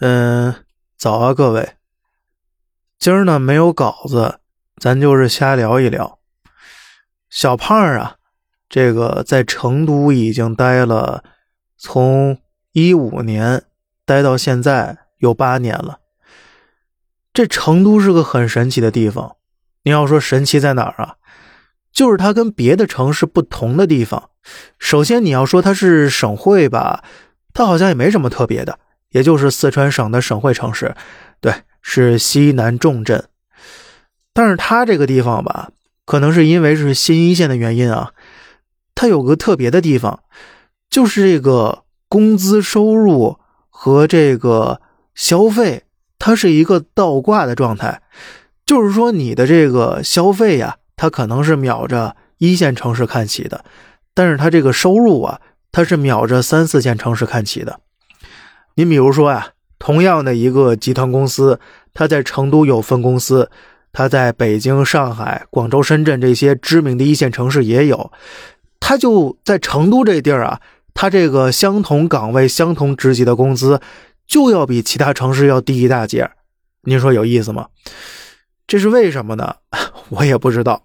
嗯，早啊，各位。今儿呢没有稿子，咱就是瞎聊一聊。小胖啊，这个在成都已经待了，从一五年待到现在有八年了。这成都是个很神奇的地方。你要说神奇在哪儿啊？就是它跟别的城市不同的地方。首先你要说它是省会吧，它好像也没什么特别的。也就是四川省的省会城市，对，是西南重镇。但是它这个地方吧，可能是因为是新一线的原因啊，它有个特别的地方，就是这个工资收入和这个消费，它是一个倒挂的状态。就是说，你的这个消费呀，它可能是秒着一线城市看齐的，但是它这个收入啊，它是秒着三四线城市看齐的。你比如说呀，同样的一个集团公司，它在成都有分公司，它在北京、上海、广州、深圳这些知名的一线城市也有。它就在成都这地儿啊，它这个相同岗位、相同职级的工资，就要比其他城市要低一大截。您说有意思吗？这是为什么呢？我也不知道。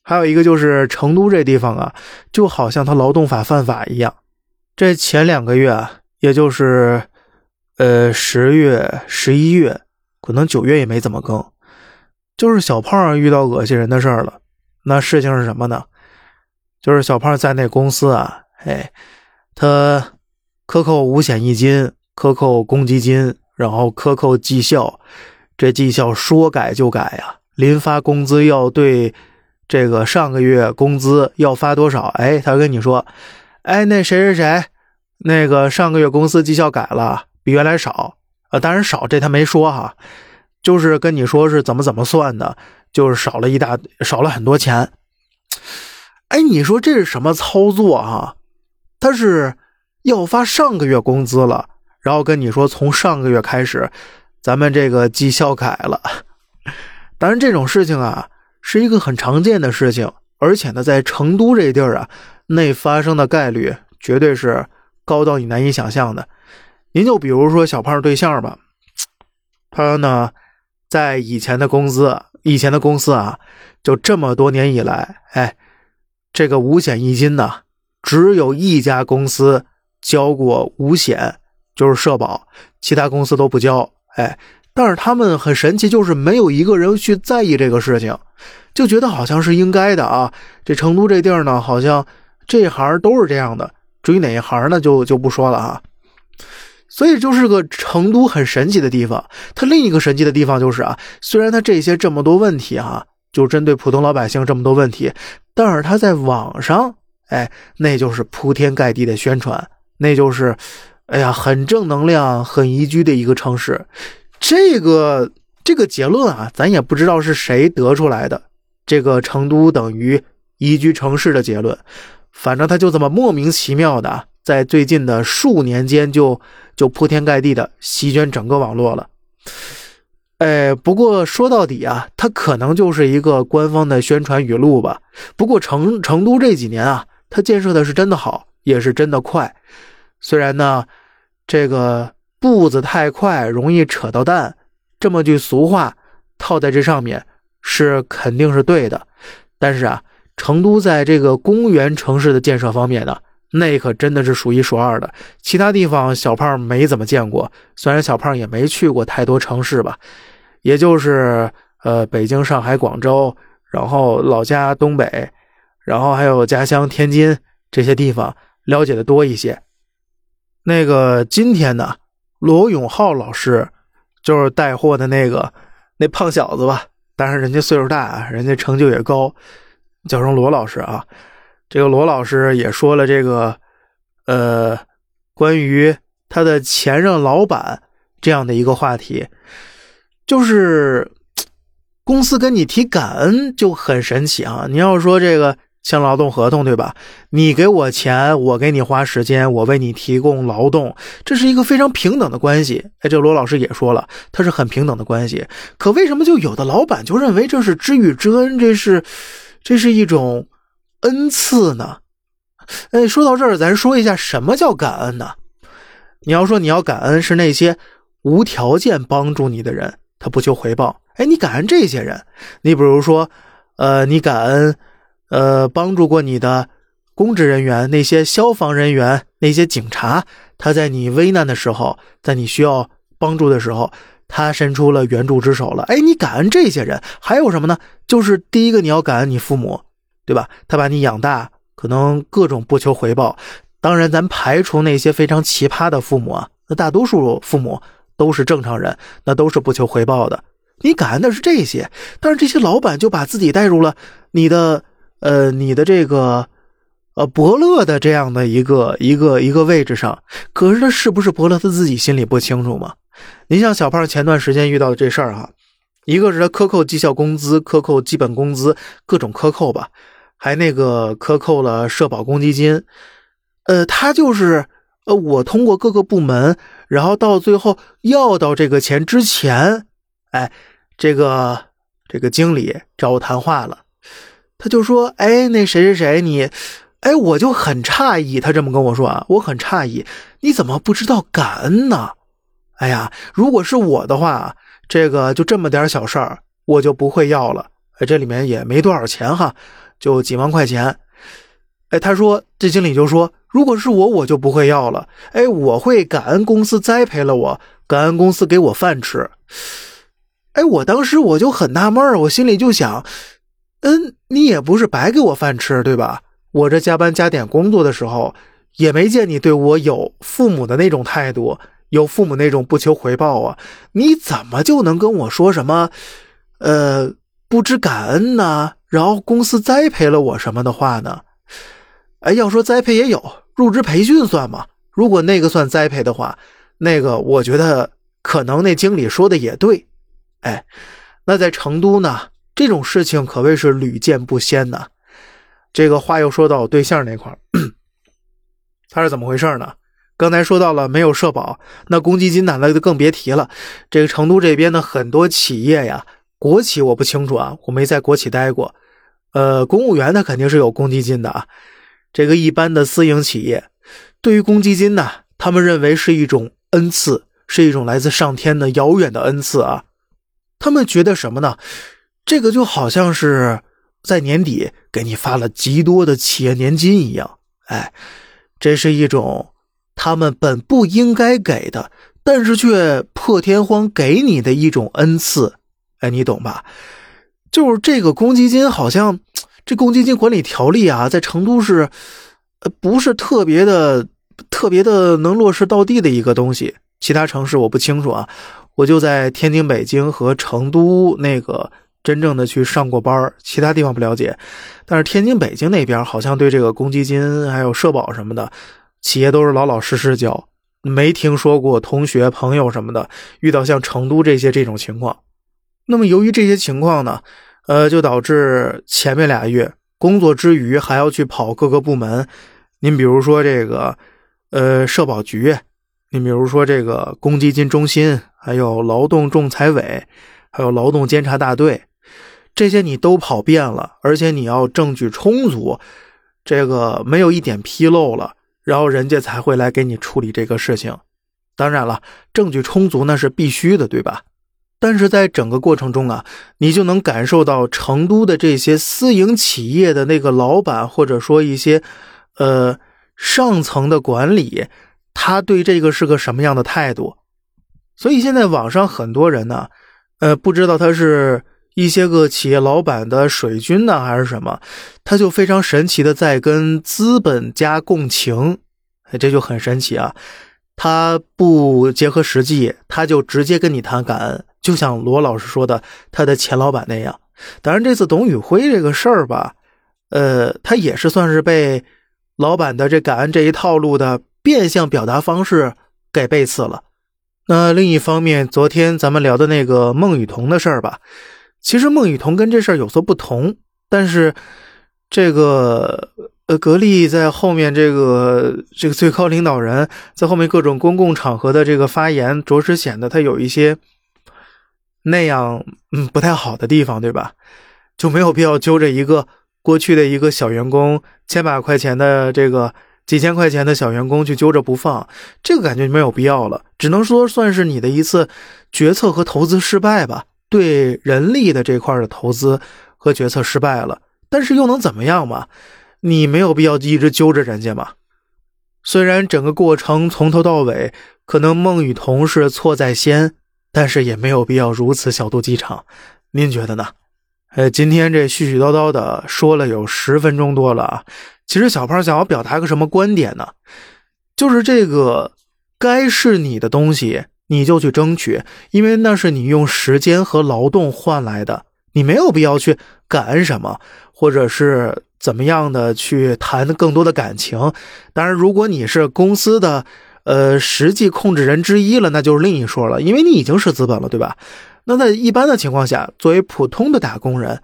还有一个就是成都这地方啊，就好像它劳动法犯法一样。这前两个月啊，也就是。呃，十月、十一月，可能九月也没怎么更，就是小胖遇到恶心人的事儿了。那事情是什么呢？就是小胖在那公司啊，哎，他克扣五险一金，克扣公积金，然后克扣绩效，这绩效说改就改呀。临发工资要对这个上个月工资要发多少？哎，他跟你说，哎，那谁谁谁，那个上个月公司绩效改了。比原来少，呃，当然少，这他没说哈，就是跟你说是怎么怎么算的，就是少了一大少了很多钱。哎，你说这是什么操作哈？他是要发上个月工资了，然后跟你说从上个月开始，咱们这个绩效改了。当然这种事情啊，是一个很常见的事情，而且呢，在成都这地儿啊，那发生的概率绝对是高到你难以想象的。您就比如说小胖对象吧，他呢，在以前的工资，以前的公司啊，就这么多年以来，哎，这个五险一金呢，只有一家公司交过五险，就是社保，其他公司都不交。哎，但是他们很神奇，就是没有一个人去在意这个事情，就觉得好像是应该的啊。这成都这地儿呢，好像这行都是这样的。至于哪一行呢，就就不说了啊。所以就是个成都很神奇的地方。它另一个神奇的地方就是啊，虽然它这些这么多问题哈，就针对普通老百姓这么多问题，但是它在网上，哎，那就是铺天盖地的宣传，那就是，哎呀，很正能量、很宜居的一个城市。这个这个结论啊，咱也不知道是谁得出来的。这个成都等于宜居城市的结论，反正它就这么莫名其妙的，在最近的数年间就。就铺天盖地的席卷整个网络了，哎，不过说到底啊，它可能就是一个官方的宣传语录吧。不过成成都这几年啊，它建设的是真的好，也是真的快。虽然呢，这个步子太快容易扯到蛋，这么句俗话套在这上面是肯定是对的。但是啊，成都在这个公园城市的建设方面呢。那可真的是数一数二的，其他地方小胖没怎么见过。虽然小胖也没去过太多城市吧，也就是呃北京、上海、广州，然后老家东北，然后还有家乡天津这些地方了解的多一些。那个今天呢，罗永浩老师就是带货的那个那胖小子吧，但是人家岁数大，人家成就也高，叫声罗老师啊。这个罗老师也说了这个，呃，关于他的前任老板这样的一个话题，就是公司跟你提感恩就很神奇啊！你要说这个签劳动合同对吧？你给我钱，我给你花时间，我为你提供劳动，这是一个非常平等的关系。哎，这罗老师也说了，他是很平等的关系。可为什么就有的老板就认为这是知遇之恩，这是这是一种？恩赐呢？哎，说到这儿，咱说一下什么叫感恩呢？你要说你要感恩，是那些无条件帮助你的人，他不求回报。哎，你感恩这些人，你比如说，呃，你感恩，呃，帮助过你的公职人员，那些消防人员，那些警察，他在你危难的时候，在你需要帮助的时候，他伸出了援助之手了。哎，你感恩这些人，还有什么呢？就是第一个，你要感恩你父母，对吧？他把你养大，可能各种不求回报。当然，咱排除那些非常奇葩的父母啊，那大多数父母都是正常人，那都是不求回报的。你感恩的是这些，但是这些老板就把自己带入了你的呃你的这个呃伯乐的这样的一个一个一个位置上，可是他是不是伯乐他自己心里不清楚吗？你像小胖前段时间遇到的这事儿哈，一个是他克扣绩效工资、克扣基本工资，各种克扣吧，还那个克扣了社保公积金，呃，他就是呃我通过各个部门，然后到最后要到这个钱之前。哎，这个这个经理找我谈话了，他就说：“哎，那谁谁谁，你，哎，我就很诧异。”他这么跟我说啊，我很诧异，你怎么不知道感恩呢？哎呀，如果是我的话，这个就这么点小事儿，我就不会要了。哎，这里面也没多少钱哈，就几万块钱。哎，他说，这经理就说：“如果是我，我就不会要了。哎，我会感恩公司栽培了我，感恩公司给我饭吃。”哎，我当时我就很纳闷，我心里就想，嗯，你也不是白给我饭吃，对吧？我这加班加点工作的时候，也没见你对我有父母的那种态度，有父母那种不求回报啊？你怎么就能跟我说什么，呃，不知感恩呢？然后公司栽培了我什么的话呢？哎，要说栽培也有，入职培训算吗？如果那个算栽培的话，那个我觉得可能那经理说的也对。哎，那在成都呢，这种事情可谓是屡见不鲜呢。这个话又说到我对象那块儿，他是怎么回事呢？刚才说到了没有社保，那公积金呢，那就更别提了。这个成都这边的很多企业呀，国企我不清楚啊，我没在国企待过。呃，公务员他肯定是有公积金的啊。这个一般的私营企业，对于公积金呢，他们认为是一种恩赐，是一种来自上天的遥远的恩赐啊。他们觉得什么呢？这个就好像是在年底给你发了极多的企业年金一样，哎，这是一种他们本不应该给的，但是却破天荒给你的一种恩赐，哎，你懂吧？就是这个公积金，好像这公积金管理条例啊，在成都是呃不是特别的、特别的能落实到地的一个东西，其他城市我不清楚啊。我就在天津、北京和成都那个真正的去上过班其他地方不了解。但是天津、北京那边好像对这个公积金还有社保什么的，企业都是老老实实交，没听说过同学、朋友什么的遇到像成都这些这种情况。那么由于这些情况呢，呃，就导致前面俩月工作之余还要去跑各个部门。您比如说这个，呃，社保局。你比如说这个公积金中心，还有劳动仲裁委，还有劳动监察大队，这些你都跑遍了，而且你要证据充足，这个没有一点纰漏了，然后人家才会来给你处理这个事情。当然了，证据充足那是必须的，对吧？但是在整个过程中啊，你就能感受到成都的这些私营企业的那个老板，或者说一些呃上层的管理。他对这个是个什么样的态度？所以现在网上很多人呢，呃，不知道他是一些个企业老板的水军呢，还是什么，他就非常神奇的在跟资本家共情，这就很神奇啊！他不结合实际，他就直接跟你谈感恩，就像罗老师说的，他的前老板那样。当然，这次董宇辉这个事儿吧，呃，他也是算是被老板的这感恩这一套路的。变相表达方式给背刺了。那另一方面，昨天咱们聊的那个孟雨桐的事儿吧，其实孟雨桐跟这事儿有所不同。但是这个呃，格力在后面这个这个最高领导人，在后面各种公共场合的这个发言，着实显得他有一些那样嗯不太好的地方，对吧？就没有必要揪着一个过去的一个小员工千把块钱的这个。几千块钱的小员工去揪着不放，这个感觉没有必要了。只能说算是你的一次决策和投资失败吧，对人力的这块的投资和决策失败了。但是又能怎么样嘛？你没有必要一直揪着人家嘛。虽然整个过程从头到尾可能孟雨桐是错在先，但是也没有必要如此小肚鸡肠。您觉得呢？呃，今天这絮絮叨叨的说了有十分钟多了啊。其实小胖想要表达个什么观点呢？就是这个该是你的东西，你就去争取，因为那是你用时间和劳动换来的，你没有必要去感恩什么，或者是怎么样的去谈更多的感情。当然，如果你是公司的呃实际控制人之一了，那就是另一说了，因为你已经是资本了，对吧？那在一般的情况下，作为普通的打工人，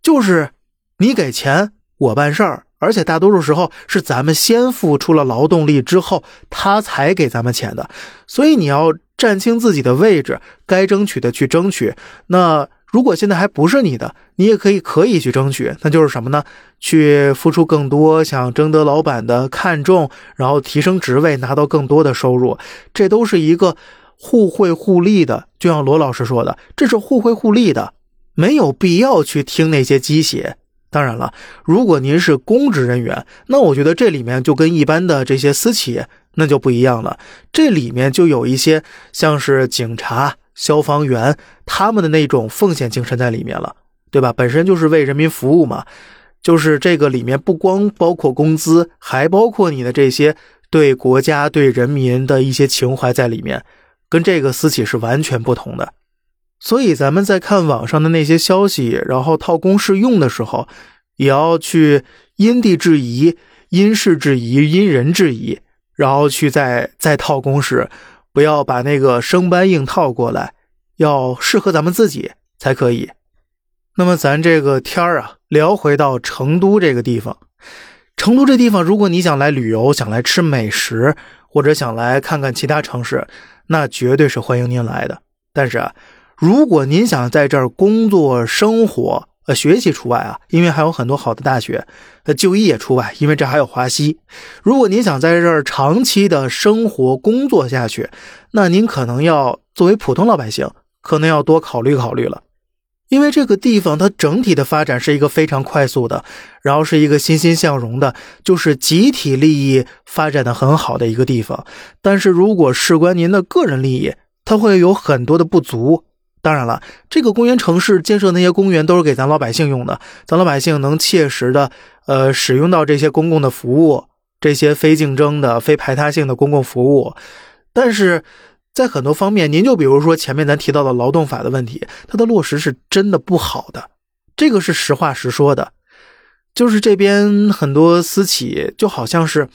就是你给钱，我办事儿。而且大多数时候是咱们先付出了劳动力之后，他才给咱们钱的，所以你要站清自己的位置，该争取的去争取。那如果现在还不是你的，你也可以可以去争取，那就是什么呢？去付出更多，想征得老板的看重，然后提升职位，拿到更多的收入，这都是一个互惠互利的。就像罗老师说的，这是互惠互利的，没有必要去听那些鸡血。当然了，如果您是公职人员，那我觉得这里面就跟一般的这些私企那就不一样了。这里面就有一些像是警察、消防员他们的那种奉献精神在里面了，对吧？本身就是为人民服务嘛，就是这个里面不光包括工资，还包括你的这些对国家、对人民的一些情怀在里面，跟这个私企是完全不同的。所以咱们在看网上的那些消息，然后套公式用的时候，也要去因地制宜、因事制宜、因人制宜，然后去再再套公式，不要把那个生搬硬套过来，要适合咱们自己才可以。那么咱这个天儿啊，聊回到成都这个地方，成都这地方，如果你想来旅游、想来吃美食，或者想来看看其他城市，那绝对是欢迎您来的。但是啊。如果您想在这儿工作、生活，呃，学习除外啊，因为还有很多好的大学，呃，就医也除外，因为这还有华西。如果您想在这儿长期的生活、工作下去，那您可能要作为普通老百姓，可能要多考虑考虑了，因为这个地方它整体的发展是一个非常快速的，然后是一个欣欣向荣的，就是集体利益发展的很好的一个地方。但是如果事关您的个人利益，它会有很多的不足。当然了，这个公园城市建设那些公园都是给咱老百姓用的，咱老百姓能切实的呃使用到这些公共的服务，这些非竞争的、非排他性的公共服务。但是在很多方面，您就比如说前面咱提到的劳动法的问题，它的落实是真的不好的，这个是实话实说的。就是这边很多私企就好像是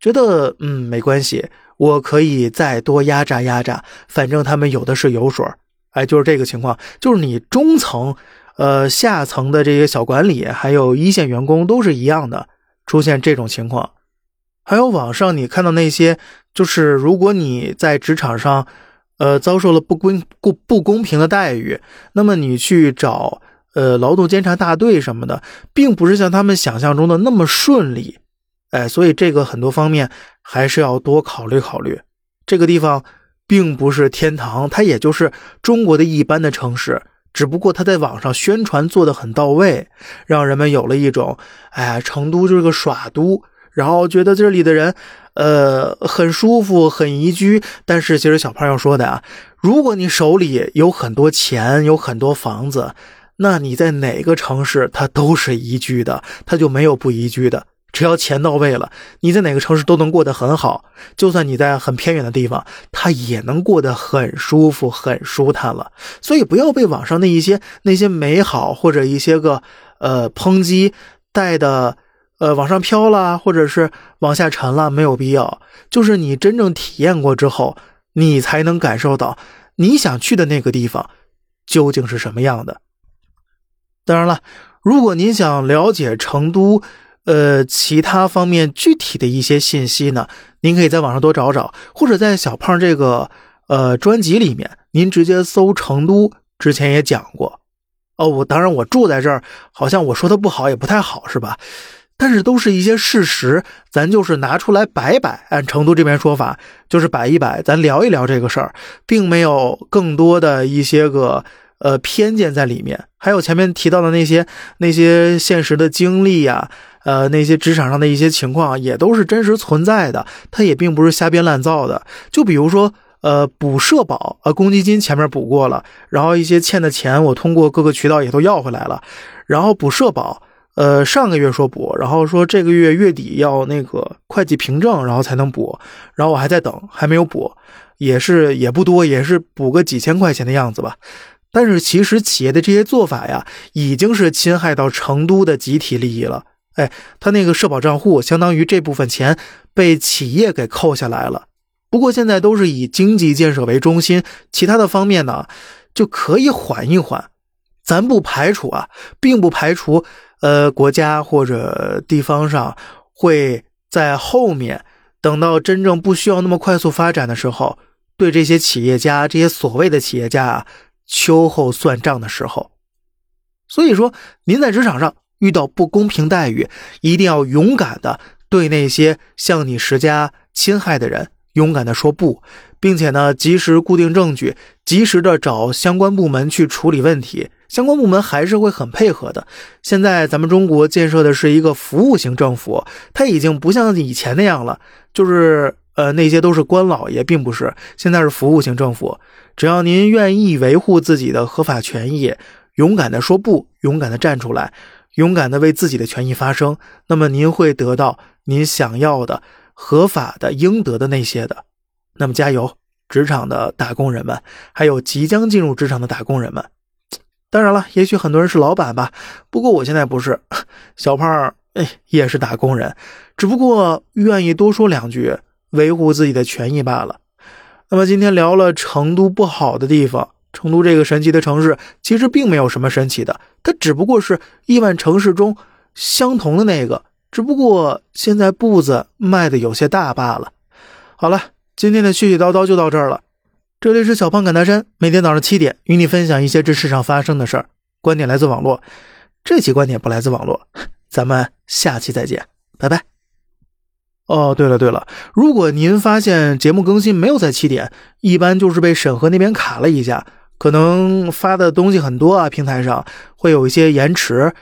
觉得嗯没关系，我可以再多压榨压榨，反正他们有的是油水。哎，就是这个情况，就是你中层、呃下层的这些小管理，还有一线员工都是一样的，出现这种情况。还有网上你看到那些，就是如果你在职场上，呃遭受了不公不不公平的待遇，那么你去找呃劳动监察大队什么的，并不是像他们想象中的那么顺利。哎，所以这个很多方面还是要多考虑考虑。这个地方。并不是天堂，它也就是中国的一般的城市，只不过它在网上宣传做的很到位，让人们有了一种，哎，成都就是个耍都，然后觉得这里的人，呃，很舒服，很宜居。但是其实小胖要说的啊，如果你手里有很多钱，有很多房子，那你在哪个城市它都是宜居的，它就没有不宜居的。只要钱到位了，你在哪个城市都能过得很好。就算你在很偏远的地方，他也能过得很舒服、很舒坦了。所以不要被网上的一些那些美好或者一些个呃抨击带的呃往上飘了，或者是往下沉了，没有必要。就是你真正体验过之后，你才能感受到你想去的那个地方究竟是什么样的。当然了，如果您想了解成都。呃，其他方面具体的一些信息呢，您可以在网上多找找，或者在小胖这个呃专辑里面，您直接搜成都，之前也讲过。哦，我当然我住在这儿，好像我说的不好也不太好，是吧？但是都是一些事实，咱就是拿出来摆摆。按成都这边说法，就是摆一摆，咱聊一聊这个事儿，并没有更多的一些个呃偏见在里面。还有前面提到的那些那些现实的经历呀，呃，那些职场上的一些情况，也都是真实存在的，它也并不是瞎编乱造的。就比如说，呃，补社保，呃，公积金前面补过了，然后一些欠的钱，我通过各个渠道也都要回来了，然后补社保。呃，上个月说补，然后说这个月月底要那个会计凭证，然后才能补，然后我还在等，还没有补，也是也不多，也是补个几千块钱的样子吧。但是其实企业的这些做法呀，已经是侵害到成都的集体利益了。哎，他那个社保账户，相当于这部分钱被企业给扣下来了。不过现在都是以经济建设为中心，其他的方面呢，就可以缓一缓。咱不排除啊，并不排除。呃，国家或者地方上会在后面等到真正不需要那么快速发展的时候，对这些企业家、这些所谓的企业家啊秋后算账的时候。所以说，您在职场上遇到不公平待遇，一定要勇敢的对那些向你施加侵害的人勇敢的说不，并且呢，及时固定证据，及时的找相关部门去处理问题。相关部门还是会很配合的。现在咱们中国建设的是一个服务型政府，它已经不像以前那样了，就是呃那些都是官老爷，并不是。现在是服务型政府，只要您愿意维护自己的合法权益，勇敢的说不，勇敢的站出来，勇敢的为自己的权益发声，那么您会得到您想要的、合法的、应得的那些的。那么加油，职场的打工人们，还有即将进入职场的打工人们。当然了，也许很多人是老板吧，不过我现在不是，小胖哎也是打工人，只不过愿意多说两句，维护自己的权益罢了。那么今天聊了成都不好的地方，成都这个神奇的城市其实并没有什么神奇的，它只不过是亿万城市中相同的那个，只不过现在步子迈的有些大罢了。好了，今天的絮絮叨叨就到这儿了。这里是小胖侃大山，每天早上七点与你分享一些这世上发生的事儿。观点来自网络，这期观点不来自网络。咱们下期再见，拜拜。哦，对了对了，如果您发现节目更新没有在七点，一般就是被审核那边卡了一下，可能发的东西很多啊，平台上会有一些延迟，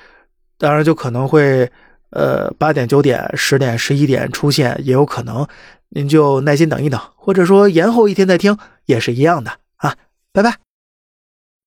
当然就可能会呃八点、九点、十点、十一点出现，也有可能。您就耐心等一等，或者说延后一天再听，也是一样的啊。拜拜。